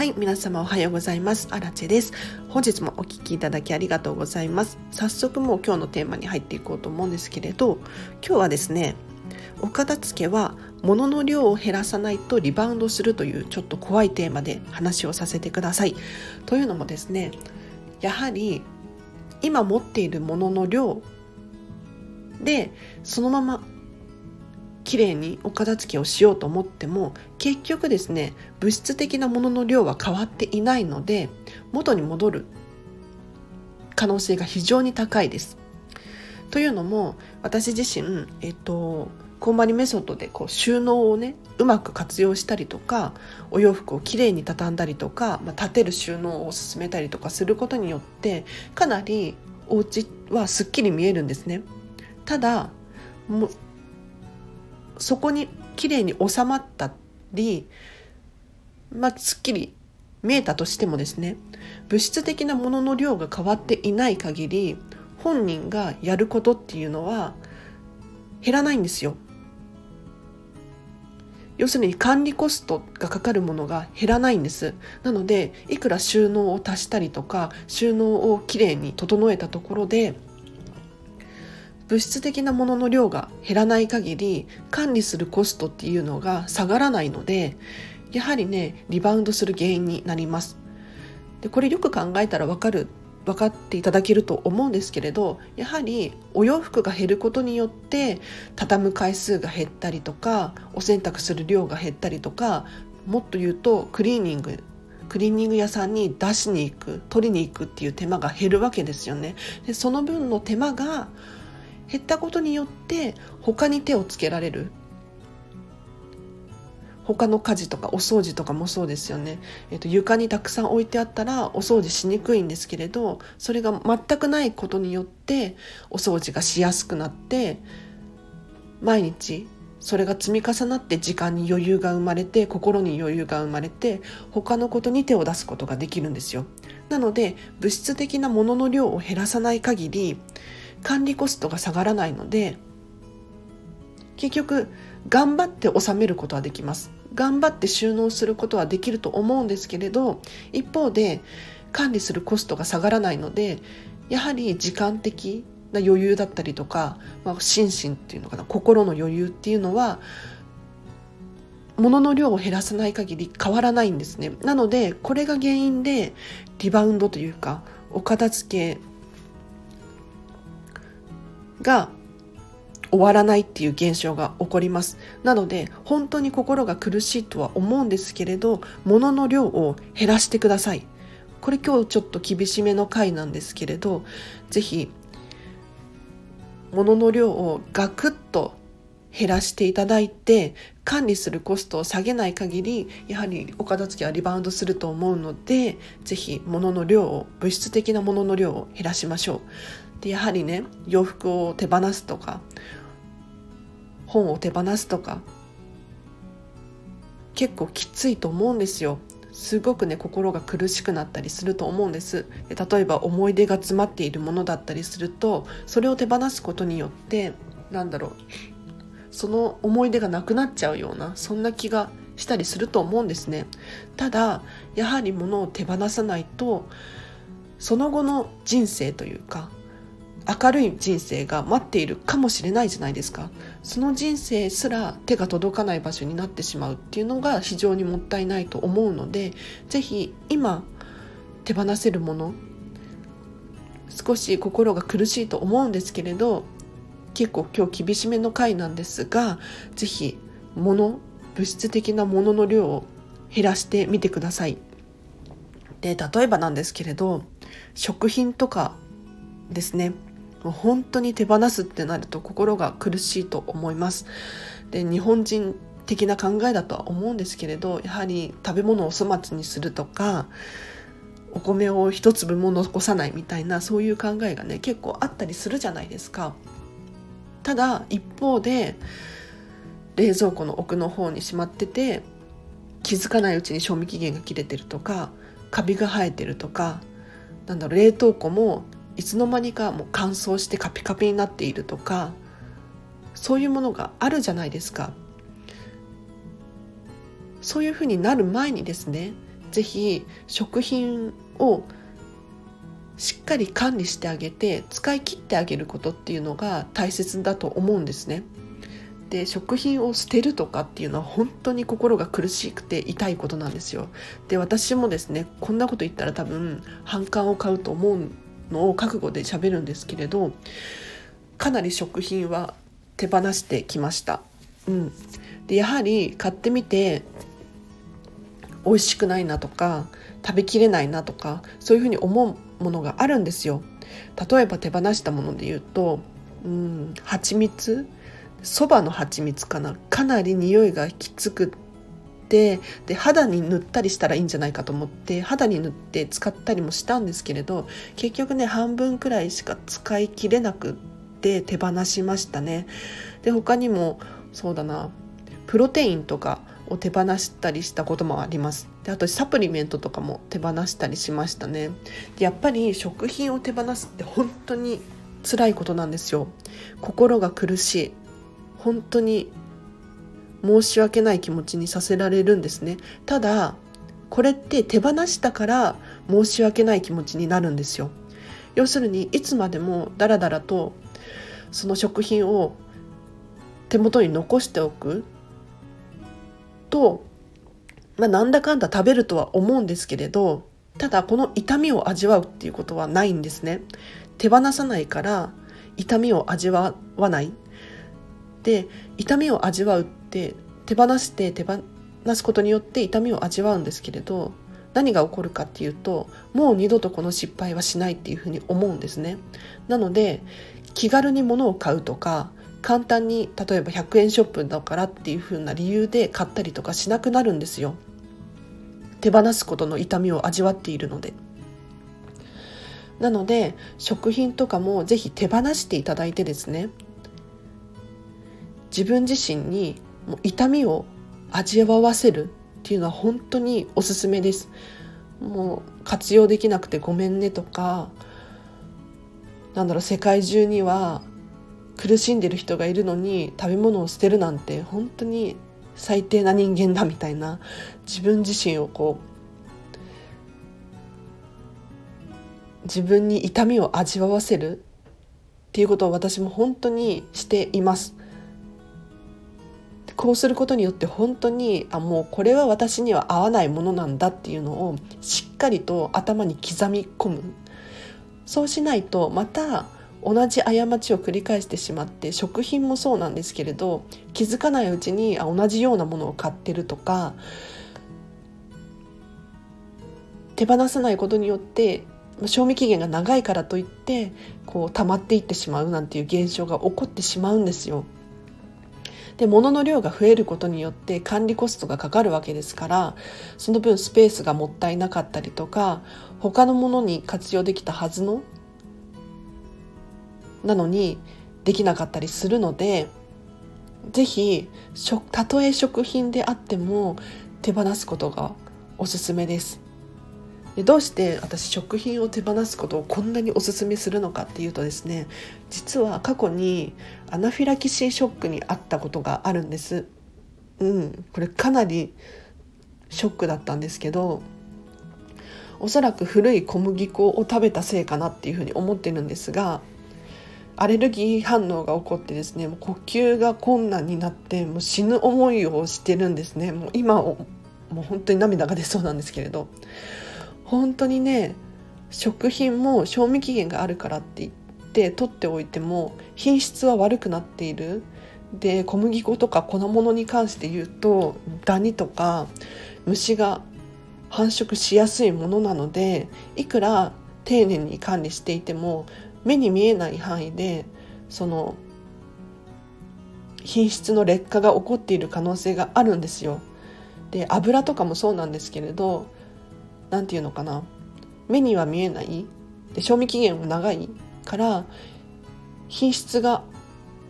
はい、皆様おはようございます。アラチェです。本日もお聞きいただきありがとうございます。早速もう今日のテーマに入っていこうと思うんですけれど、今日はですね、お片付けは物の量を減らさないとリバウンドするというちょっと怖いテーマで話をさせてください。というのもですね、やはり今持っているものの量でそのままきれいにお片付けをしようと思っても結局ですね物質的なものの量は変わっていないので元に戻る可能性が非常に高いです。というのも私自身、えっと、コンマリメソッドでこう収納をねうまく活用したりとかお洋服をきれいに畳んだりとか、まあ、立てる収納を進めたりとかすることによってかなりお家はすっきり見えるんですね。ただそこにきれいに収まったり、まあ、すっきり見えたとしてもですね物質的なものの量が変わっていない限り本人がやることっていうのは減らないんですよ。要するに管理コストがかかるものが減らないんです。なのでいくら収納を足したりとか収納をきれいに整えたところで物質的なものの量が減らない限り管理するコストっていうのが下がらないのでやはりねリバウンドする原因になりますでこれよく考えたらわかる分かっていただけると思うんですけれどやはりお洋服が減ることによって畳む回数が減ったりとかお洗濯する量が減ったりとかもっと言うとクリーニングクリーニング屋さんに出しに行く取りに行くっていう手間が減るわけですよね。でその分の手間が減ったことによって他に手をつけられる。他の家事とかお掃除とかもそうですよね、えーと、床にたくさん置いてあったらお掃除しにくいんですけれどそれが全くないことによってお掃除がしやすくなって毎日それが積み重なって時間に余裕が生まれて心に余裕が生まれて他のことに手を出すことができるんですよ。なので物質的なものの量を減らさない限り管理コストが下がらないので結局頑張って収めることはできます。頑張って収納することはできると思うんですけれど一方で管理するコストが下がらないのでやはり時間的な余裕だったりとか、まあ、心身っていうのかな心の余裕っていうのは物の量を減らさない限り変わらないんですね。なのでこれが原因でリバウンドというかお片付けが終わらないっていう現象が起こります。なので本当に心が苦しいとは思うんですけれど物の量を減らしてください。これ今日ちょっと厳しめの回なんですけれど是非物の量をガクッと減らしていただいて管理するコストを下げない限りやはりお片付けはリバウンドすると思うので是非物の量を物質的なものの量を減らしましょう。でやはりね洋服を手放すとか本を手放すとか結構きついと思うんですよ。すごくね心が苦しくなったりすると思うんです。例えば思い出が詰まっているものだったりするとそれを手放すことによってなんだろうその思い出がなくなっちゃうようなそんな気がしたりすると思うんですね。ただやはり物を手放さないとその後の人生というか明るい人生が待っているかもしれないじゃないですかその人生すら手が届かない場所になってしまうっていうのが非常にもったいないと思うので是非今手放せるもの少し心が苦しいと思うんですけれど結構今日厳しめの回なんですが是非物物質的なものの量を減らしてみてください。で例えばなんですけれど食品とかですね本当に手放すってなると心が苦しいと思います。で日本人的な考えだとは思うんですけれどやはり食べ物を粗末にするとかお米を一粒も残さないみたいなそういう考えがね結構あったりするじゃないですか。ただ一方で冷蔵庫の奥の方にしまってて気づかないうちに賞味期限が切れてるとかカビが生えてるとかなんだろう冷凍庫もいつの間にかもう乾燥してカピカピになっているとかそういうものがあるじゃないですかそういうふうになる前にですね是非食品をしっかり管理してあげて使い切ってあげることっていうのが大切だと思うんですね。で食品を捨てるとかっていうのは本当に心が苦しくて痛いことなんですよ。で私もですねこんなこと言ったら多分反感を買うと思うのを覚悟で喋るんですけれどかなり食品は手放してきました。うん、でやはり買ってみて美味しくないなとか食べきれないなとかそういうふうに思うものがあるんですよ。例えば手放したもので言うとうん蜂蜜？そばの蜂蜜かなかなり匂いがきつくってで肌に塗ったりしたらいいんじゃないかと思って肌に塗って使ったりもしたんですけれど結局ね半分くらいしか使い切れなくって手放しましたね。で他にもそうだなプロテインとかを手放したりしたこともあります。であとサプリメントとかも手放したりしましたね。でやっぱり食品を手放すって本当に辛いことなんですよ。心が苦しい。本当に申し訳ない気持ちにさせられるんですね。ただこれって手放したから申し訳ない気持ちになるんですよ。要するにいつまでもダラダラとその食品を手元に残しておくと、まあ、なんだかんだ食べるとは思うんですけれどただこの痛みを味わうっていうことはないんですね。手放さないから痛みを味わわない。で痛みを味わうって手放して手放すことによって痛みを味わうんですけれど何が起こるかっていうともう二度とこの失敗はしないっていうふうに思うんですね。なので気軽に物を買うとか簡単に例えば100円ショップだからっていうふうな理由で買ったりとかしなくなるんですよ。手放すことの痛みを味わっているので。なので食品とかもぜひ手放していただいてですね自分自身にもう痛みを味わわせるっていうのは本当におすすめです。もう活用できなくてごめんねとかなんだろう世界中には苦しんでる人がいるのに食べ物を捨てるなんて本当に最低な人間だみたいな自分自身をこう自分に痛みを味わわせるっていうことを私も本当にしています。こうすることによって本当にあもうこれは私には合わないものなんだっていうのをしっかりと頭に刻み込むそうしないとまた同じ過ちを繰り返してしまって食品もそうなんですけれど気づかないうちにあ同じようなものを買ってるとか手放さないことによって賞味期限が長いからといってこう溜まっていってしまうなんていう現象が起こってしまうんですよ。で物の量が増えることによって管理コストがかかるわけですからその分スペースがもったいなかったりとか他のものに活用できたはずのなのにできなかったりするので是非たとえ食品であっても手放すことがおすすめです。でどうして私食品を手放すことをこんなにおすすめするのかっていうとですね実は過去にアナフィラキシーショックにあったことがあるんです。うん、これかなりショックだったんですけどおそらく古い小麦粉を食べたせいかなっていうふうに思ってるんですがアレルギー反応が起こってですねもう呼吸が困難になってもう死ぬ思いをしてるんですねもう今もう本当に涙が出そうなんですけれど本当にね食品も賞味期限があるからって言って取っておいても品質は悪くなっているで小麦粉とか粉物に関して言うとダニとか虫が繁殖しやすいものなのでいくら丁寧に管理していても目に見えない範囲でその品質の劣化が起こっている可能性があるんですよ。で油とかもそうなんですけれど何て言うのかな。目には見えない。で賞味期限も長いから品質が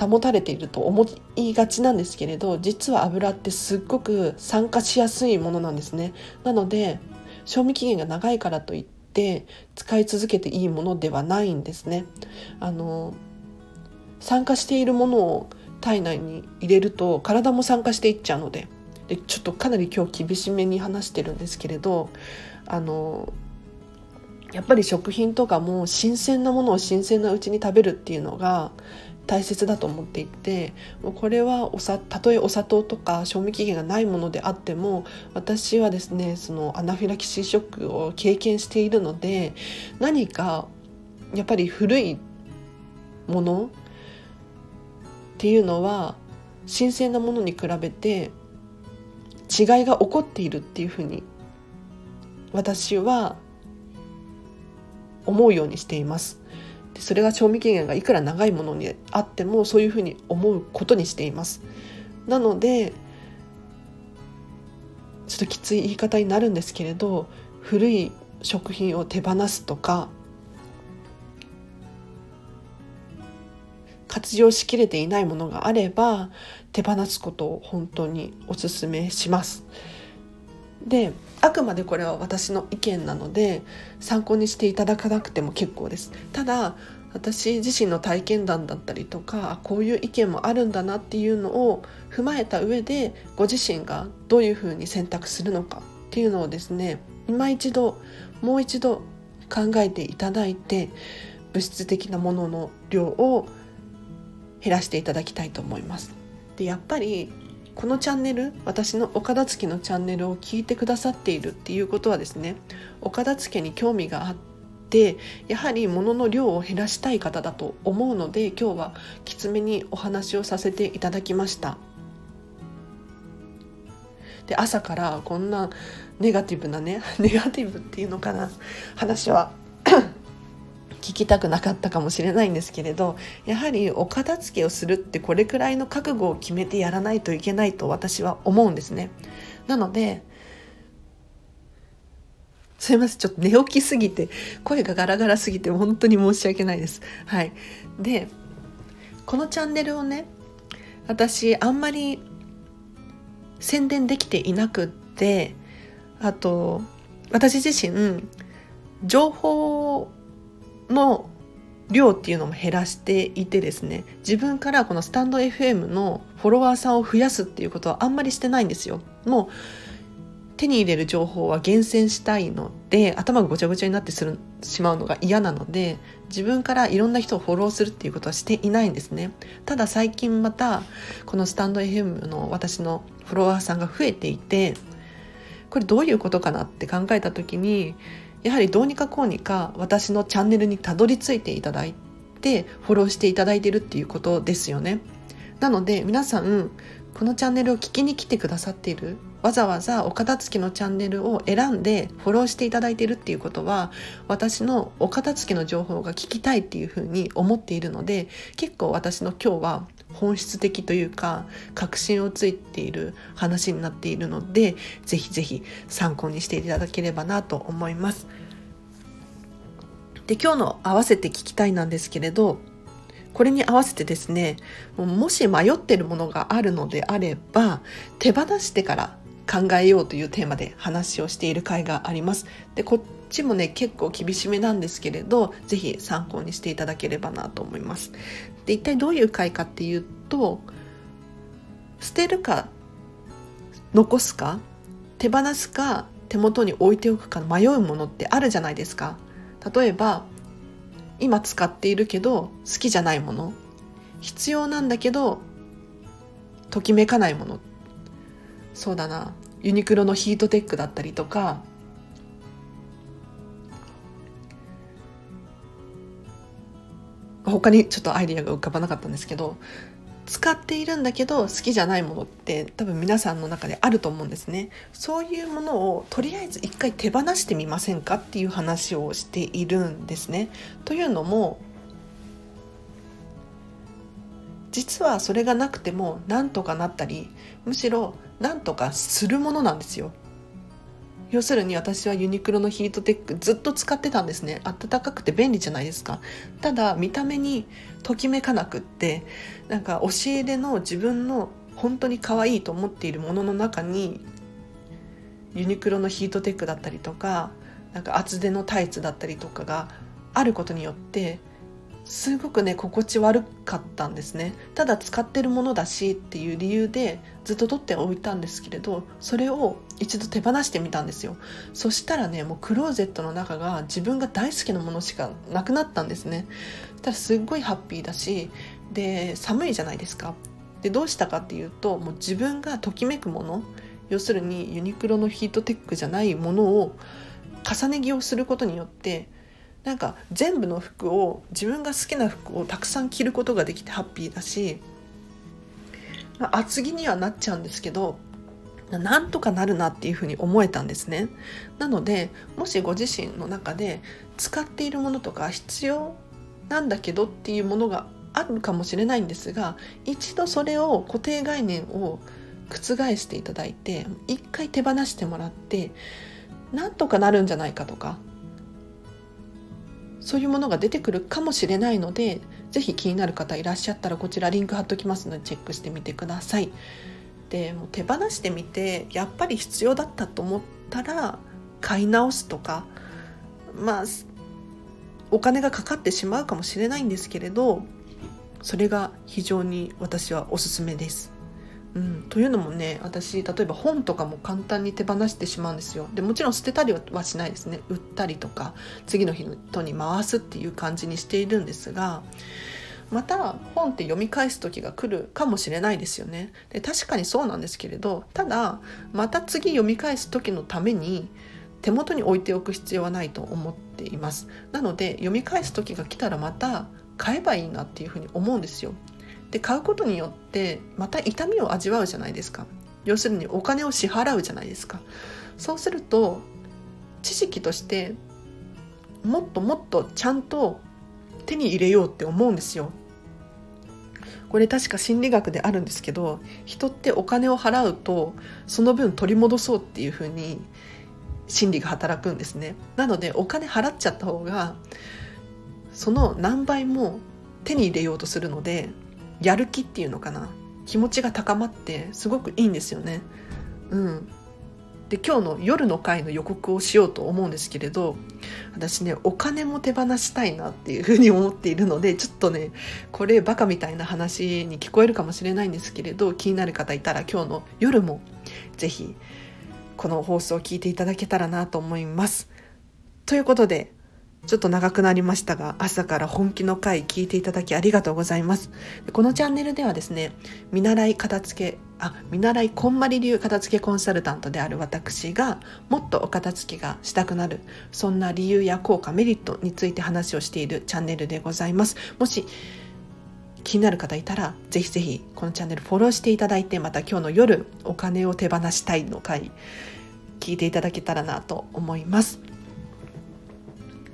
保たれていると思いがちなんですけれど実は油ってすっごく酸化しやすいものなんですね。なので賞味期限が長いからといって使い続けていいものではないんですね。あの酸化しているものを体内に入れると体も酸化していっちゃうので。でちょっとかなり今日厳しめに話してるんですけれどあのやっぱり食品とかも新鮮なものを新鮮なうちに食べるっていうのが大切だと思っていてもうこれはおさたとえお砂糖とか賞味期限がないものであっても私はですねそのアナフィラキシーショックを経験しているので何かやっぱり古いものっていうのは新鮮なものに比べて違いが起こっているっていうふうに私は思うようにしています。でそれが賞味期限がいくら長いものにあってもそういうふうに思うことにしています。なのでちょっときつい言い方になるんですけれど古い食品を手放すとか活用しきれていないものがあれば手放すことを本当にお勧めします。であくまでこれは私の意見なので参考にしていただかなくても結構ですただ私自身の体験談だったりとかこういう意見もあるんだなっていうのを踏まえた上でご自身がどういうふうに選択するのかっていうのをですね今一度もう一度考えていただいて物質的なものの量を減らしていただきたいと思います。でやっぱりこのチャンネル私のお片付けのチャンネルを聞いてくださっているっていうことはですねお片付けに興味があってやはり物の量を減らしたい方だと思うので今日はきつめにお話をさせていただきましたで朝からこんなネガティブなね ネガティブっていうのかな話は聞きたくなかったかもしれないんですけれどやはりお片付けをするってこれくらいの覚悟を決めてやらないといけないと私は思うんですね。なのですいませんちょっと寝起きすぎて声がガラガラすぎて本当に申し訳ないです。はい、でこのチャンネルをね私あんまり宣伝できていなくってあと私自身情報の量っていうのも減らしていてですね自分からこのスタンド FM のフォロワーさんを増やすっていうことはあんまりしてないんですよ。もう手に入れる情報は厳選したいので頭がごちゃごちゃになってするしまうのが嫌なので自分からいろんな人をフォローするっていうことはしていないんですね。ただ最近またこのスタンド FM の私のフォロワーさんが増えていてこれどういうことかなって考えた時にやはりどうにかこうにか私のチャンネルにたどり着いていただいてフォローしていただいてるっていうことですよね。なので皆さんこのチャンネルを聞きに来てくださっているわざわざお片付けのチャンネルを選んでフォローしていただいているっていうことは私のお片付けの情報が聞きたいっていうふうに思っているので結構私の今日は本質的というか確信をついている話になっているのでぜひぜひ参考にしていただければなと思います。で今日の合わせて聞きたいなんですけれどこれに合わせてですねもし迷ってるものがあるのであれば手放してから考えようというテーマで話をしている回があります。でこっちもね結構厳しめなんですけれど是非参考にしていただければなと思います。で一体どういう回かっていうと捨てるか残すか手放すか手元に置いておくか迷うものってあるじゃないですか。例えば今使っているけど好きじゃないもの。必要なんだけどときめかないもの。そうだな。ユニクロのヒートテックだったりとか他にちょっとアイディアが浮かばなかったんですけど使っているんだけど好きじゃないものって多分皆さんの中であると思うんですね。そういうものをとりあえず一回手放してみませんかっていう話をしているんですね。というのも実はそれがなくてもなんとかなったりむしろなんとかするものなんですよ。要するに私はユニクロのヒートテックずっと使ってたんですね。暖かくて便利じゃないですか。ただ見た目にときめかなくってなんか押し入れの自分の本当に可愛いと思っているものの中にユニクロのヒートテックだったりとかなんか厚手のタイツだったりとかがあることによってすごくね心地悪かったんですね。ただ使ってるものだしっていう理由でずっと取っておいたんですけれどそれを一度手放してみたんですよ。そしたらねもうクローゼットの中が自分が大好きなものしかなくなったんですね。ただすっごいハッピーだしで寒いじゃないですか。でどうしたかっていうともう自分がときめくもの要するにユニクロのヒートテックじゃないものを重ね着をすることによってなんか全部の服を自分が好きな服をたくさん着ることができてハッピーだしま厚着にはなっちゃうんですけどなんとかなるなっていうふうに思えたんですね。なのでもしご自身の中で使っているものとか必要なんだけどっていうものがあるかもしれないんですが一度それを固定概念を覆していただいて一回手放してもらってなんとかなるんじゃないかとかそういうものが出てくるかもしれないので是非気になる方いらっしゃったらこちらリンク貼っときますのでチェックしてみてください。でもう手放してみてやっぱり必要だったと思ったら買い直すとかまあお金がかかってしまうかもしれないんですけれどそれが非常に私はおすすめです。うん、というのもね私例えば本とかも簡単に手放してしまうんですよ。でもちろん捨てたりはしないですね。売ったりとか次の日の人に回すっていう感じにしているんですがまた本って読み返す時が来るかもしれないですよね。で確かにそうなんですけれどただまた次読み返す時のために手元に置いておく必要はないと思っています。なので読み返す時が来たらまた買えばいいなっていうふうに思うんですよ。で買うことによってまた痛みを味わうじゃないですか。要するにお金を支払うじゃないですか。そうすると知識としてもっともっとちゃんと手に入れようって思うんですよ。これ確か心理学であるんですけど人ってお金を払うとその分取り戻そうっていうふうに心理が働くんですね。なのでお金払っちゃった方がその何倍も手に入れようとするのでやる気っていうのかな？気持ちが高まってすごくいいんですよね。うん、で今日の夜の回の予告をしようと思うんですけれど私ねお金も手放したいなっていうふうに思っているのでちょっとねこれバカみたいな話に聞こえるかもしれないんですけれど気になる方いたら今日の夜も是非この放送を聞いていただけたらなと思います。ということでちょっと長くなりましたが、朝から本気の回聞いていただきありがとうございます。このチャンネルではですね、見習い片付け、あ、見習いこんまり流片付けコンサルタントである私が、もっとお片付けがしたくなる、そんな理由や効果、メリットについて話をしているチャンネルでございます。もし、気になる方いたら、ぜひぜひこのチャンネルフォローしていただいて、また今日の夜、お金を手放したいの回、聞いていただけたらなと思います。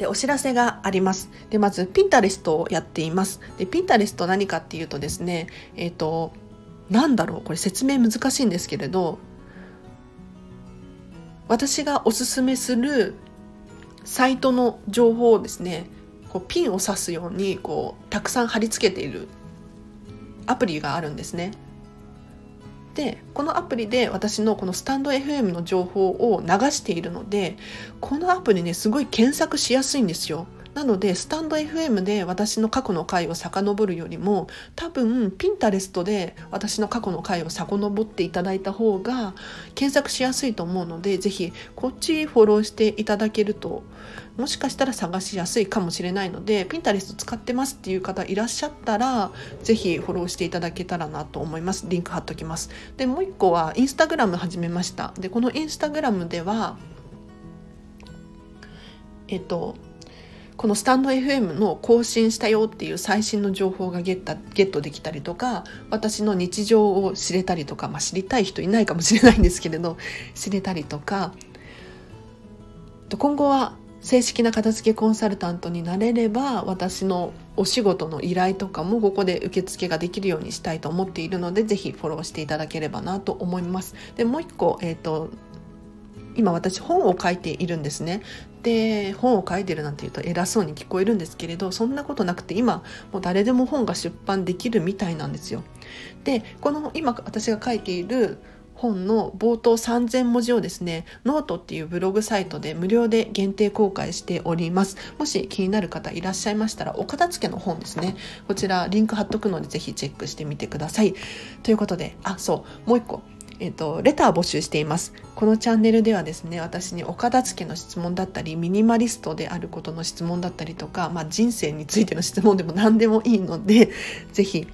で、お知らせがあります。で、まず、ピンタレストをやっています。で、ピンタレスト何かっていうとですね、えっ、ー、と、なんだろう、これ説明難しいんですけれど、私がおすすめするサイトの情報をですね、こうピンを刺すようにこうたくさん貼り付けているアプリがあるんですね。でこのアプリで私のこのスタンド FM の情報を流しているのでこのアプリねすごい検索しやすいんですよ。なのでスタンド FM で私の過去の回を遡るよりも多分ピンタレストで私の過去の回を遡っていただいた方が検索しやすいと思うので是非こっちフォローしていただけるともしかしたら探しやすいかもしれないのでピンタレスト使ってますっていう方いらっしゃったら是非フォローしていただけたらなと思います。リンク貼っときます。でもう一個はインスタグラム始めました。でこのインスタグラムではえっとこのスタンド FM の更新したよっていう最新の情報がゲッタゲットできたりとか私の日常を知れたりとか、まあ、知りたい人いないかもしれないんですけれど知れたりとか今後は正式な片付けコンサルタントになれれば私のお仕事の依頼とかもここで受付ができるようにしたいと思っているのでぜひフォローしていただければなと思います。でもう一個、えーと、今私本を書いているんですね。で本を書いてるなんて言うと偉そうに聞こえるんですけれどそんなことなくて今もう誰でも本が出版できるみたいなんですよ。でこの今私が書いている本の冒頭3000文字をですねノートっていうブログサイトで無料で限定公開しておりますもし気になる方いらっしゃいましたらお片付けの本ですねこちらリンク貼っとくのでぜひチェックしてみてくださいということであそうもう一個えっと、レター募集しています。このチャンネルではですね、私にお片付けの質問だったり、ミニマリストであることの質問だったりとか、まあ、人生についての質問でも何でもいいので、是非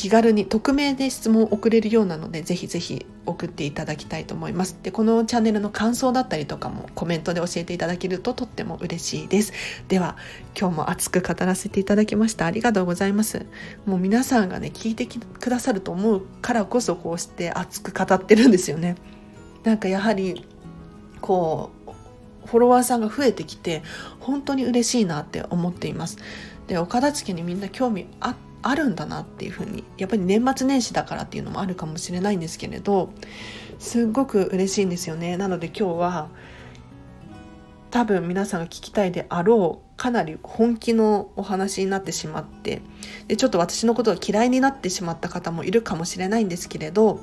気軽に匿名で質問を送れるようなのでぜひぜひ送っていただきたいと思います。でこのチャンネルの感想だったりとかもコメントで教えていただけるととっても嬉しいです。では今日も熱く語らせていただきました。ありがとうございます。もう皆さんがね聞いてくださると思うからこそこうして熱く語ってるんですよね。なんかやはりこうフォロワーさんが増えてきて本当に嬉しいなって思っています。でお片付けにみんな興味あってあるんだなっていうふうにやっぱり年末年始だからっていうのもあるかもしれないんですけれどすっごく嬉しいんですよね。なので今日は多分皆さんが聞きたいであろうかなり本気のお話になってしまってでちょっと私のことが嫌いになってしまった方もいるかもしれないんですけれど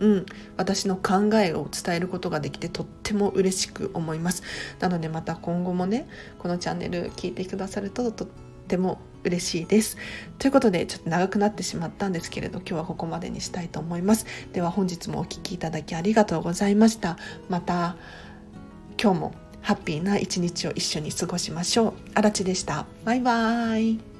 うん、私の考えを伝えることができてとっても嬉しく思います。なのでまた今後もねこのチャンネル聞いてくださるととっても嬉しいです。ということでちょっと長くなってしまったんですけれど今日はここまでにしたいと思います。では本日もお聴きいただきありがとうございました。また今日もハッピーな一日を一緒に過ごしましょう。あらちでした。バイバーイ。